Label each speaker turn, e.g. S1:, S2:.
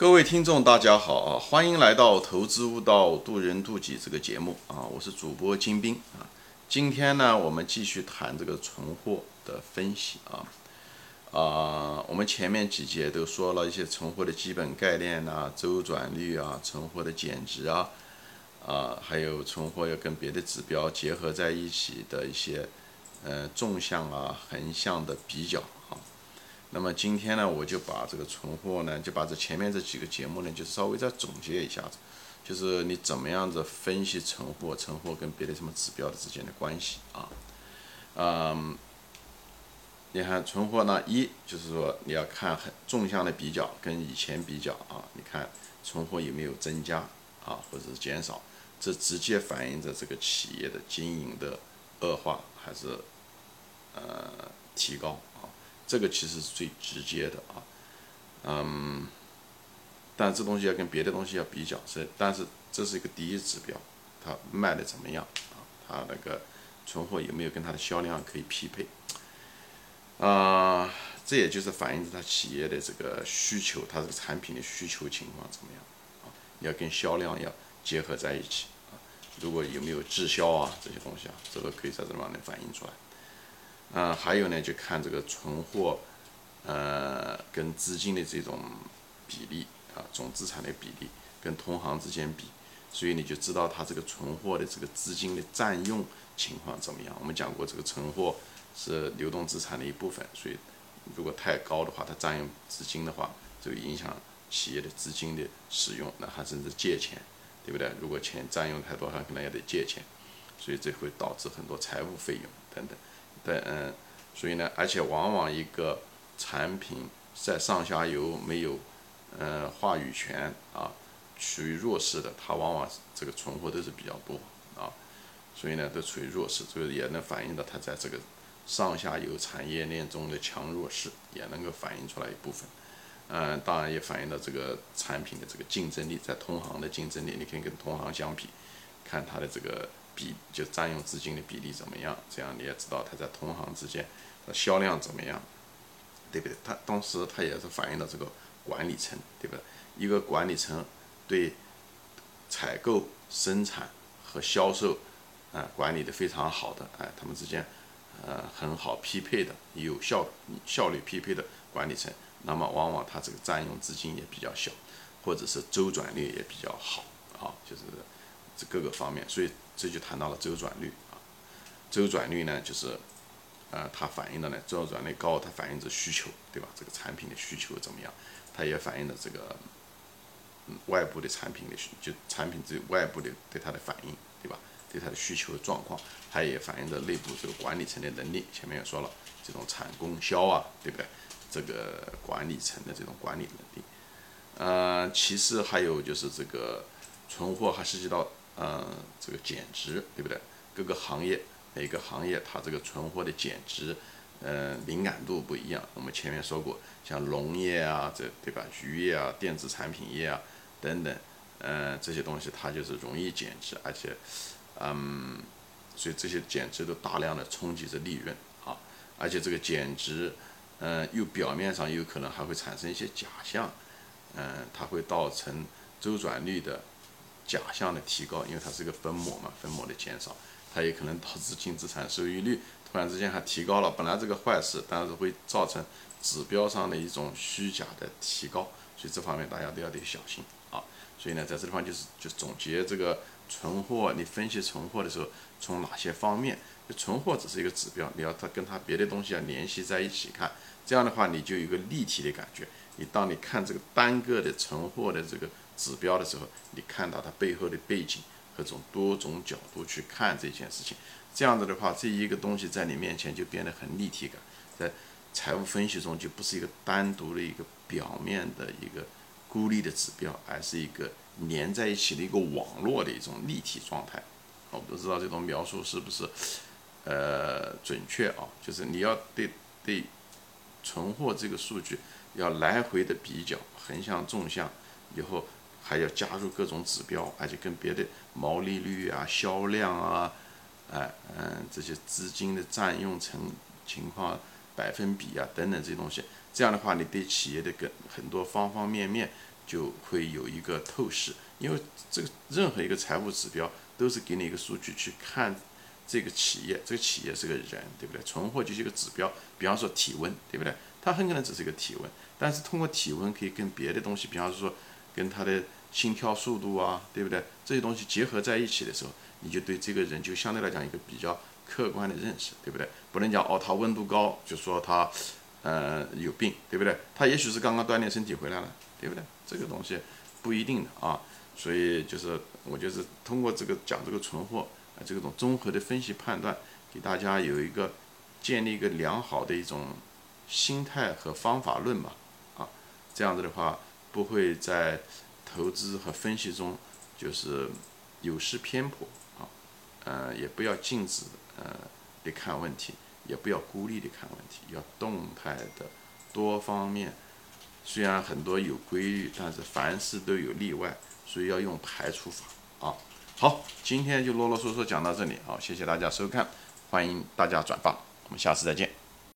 S1: 各位听众，大家好啊！欢迎来到《投资悟道，渡人渡己》这个节目啊！我是主播金兵啊。今天呢，我们继续谈这个存货的分析啊啊！我们前面几节都说了一些存货的基本概念呐，周转率啊，存货的减值啊啊，还有存货要跟别的指标结合在一起的一些呃纵向啊、横向的比较。那么今天呢，我就把这个存货呢，就把这前面这几个节目呢，就稍微再总结一下子，就是你怎么样子分析存货，存货跟别的什么指标之间的关系啊？嗯，你看存货呢，一就是说你要看很纵向的比较，跟以前比较啊，你看存货有没有增加啊，或者是减少，这直接反映着这个企业的经营的恶化还是呃提高啊。这个其实是最直接的啊，嗯，但这东西要跟别的东西要比较，是，但是这是一个第一指标，它卖的怎么样啊？它那个存货有没有跟它的销量可以匹配？啊，这也就是反映着它企业的这个需求，它这个产品的需求情况怎么样啊？要跟销量要结合在一起啊。如果有没有滞销啊这些东西啊，这个可以在这方面反映出来。啊，还有呢，就看这个存货，呃，跟资金的这种比例啊，总资产的比例跟同行之间比，所以你就知道它这个存货的这个资金的占用情况怎么样。我们讲过，这个存货是流动资产的一部分，所以如果太高的话，它占用资金的话，就影响企业的资金的使用，那还甚至借钱，对不对？如果钱占用太多，它可能也得借钱，所以这会导致很多财务费用等等。对，嗯，所以呢，而且往往一个产品在上下游没有，嗯，话语权啊，处于弱势的，它往往这个存货都是比较多啊，所以呢，都处于弱势，这个也能反映到它在这个上下游产业链中的强弱势，也能够反映出来一部分，嗯，当然也反映到这个产品的这个竞争力，在同行的竞争力，你可以跟同行相比，看它的这个。比就占用资金的比例怎么样？这样你也知道它在同行之间的销量怎么样，对不对？它当时它也是反映到这个管理层，对不对？一个管理层对采购、生产和销售啊管理的非常好的，哎，他们之间呃很好匹配的、有效效率匹配的管理层，那么往往它这个占用资金也比较小，或者是周转率也比较好啊，就是这各个方面，所以。这就谈到了周转率啊，周转率呢，就是，呃，它反映的呢，周转率高，它反映着需求，对吧？这个产品的需求怎么样？它也反映了这个，嗯，外部的产品的需，就产品对外部的对它的反应，对吧？对它的需求状况，它也反映着内部这个管理层的能力。前面也说了，这种产供销啊，对不对？这个管理层的这种管理能力。呃，其次还有就是这个存货还涉及到。嗯，这个减值对不对？各个行业每个行业它这个存货的减值，嗯，敏感度不一样。我们前面说过，像农业啊，这对吧？渔业啊，电子产品业啊等等，嗯，这些东西它就是容易减值，而且，嗯，所以这些减值都大量的冲击着利润啊，而且这个减值，嗯，又表面上有可能还会产生一些假象，嗯，它会造成周转率的。假象的提高，因为它是个分母嘛，分母的减少，它也可能导致净资产收益率突然之间还提高了。本来这个坏事，但是会造成指标上的一种虚假的提高，所以这方面大家都要得小心啊。所以呢，在这地方就是就总结这个存货，你分析存货的时候，从哪些方面？就存货只是一个指标，你要它跟它别的东西要联系在一起看，这样的话你就有一个立体的感觉。你当你看这个单个的存货的这个。指标的时候，你看到它背后的背景和从多种角度去看这件事情，这样子的话，这一个东西在你面前就变得很立体感，在财务分析中就不是一个单独的一个表面的一个孤立的指标，而是一个连在一起的一个网络的一种立体状态。我不知道这种描述是不是呃准确啊？就是你要对对存货这个数据要来回的比较，横向、纵向以后。还要加入各种指标，而且跟别的毛利率啊、销量啊、哎嗯这些资金的占用成情况、百分比啊等等这些东西，这样的话，你对企业的跟很多方方面面就会有一个透视。因为这个任何一个财务指标都是给你一个数据去看这个企业，这个企业是个人，对不对？存货就是一个指标，比方说体温，对不对？它很可能只是一个体温，但是通过体温可以跟别的东西，比方说跟它的心跳速度啊，对不对？这些东西结合在一起的时候，你就对这个人就相对来讲一个比较客观的认识，对不对？不能讲哦，他温度高就说他呃有病，对不对？他也许是刚刚锻炼身体回来了，对不对？这个东西不一定的啊。所以就是我就是通过这个讲这个存货啊，这种综合的分析判断，给大家有一个建立一个良好的一种心态和方法论吧，啊，这样子的话不会在投资和分析中就是有失偏颇啊，呃，也不要静止呃的看问题，也不要孤立的看问题，要动态的多方面。虽然很多有规律，但是凡事都有例外。所以要用排除法啊！好，今天就啰啰嗦嗦讲到这里，好，谢谢大家收看，欢迎大家转发，我们下次再见。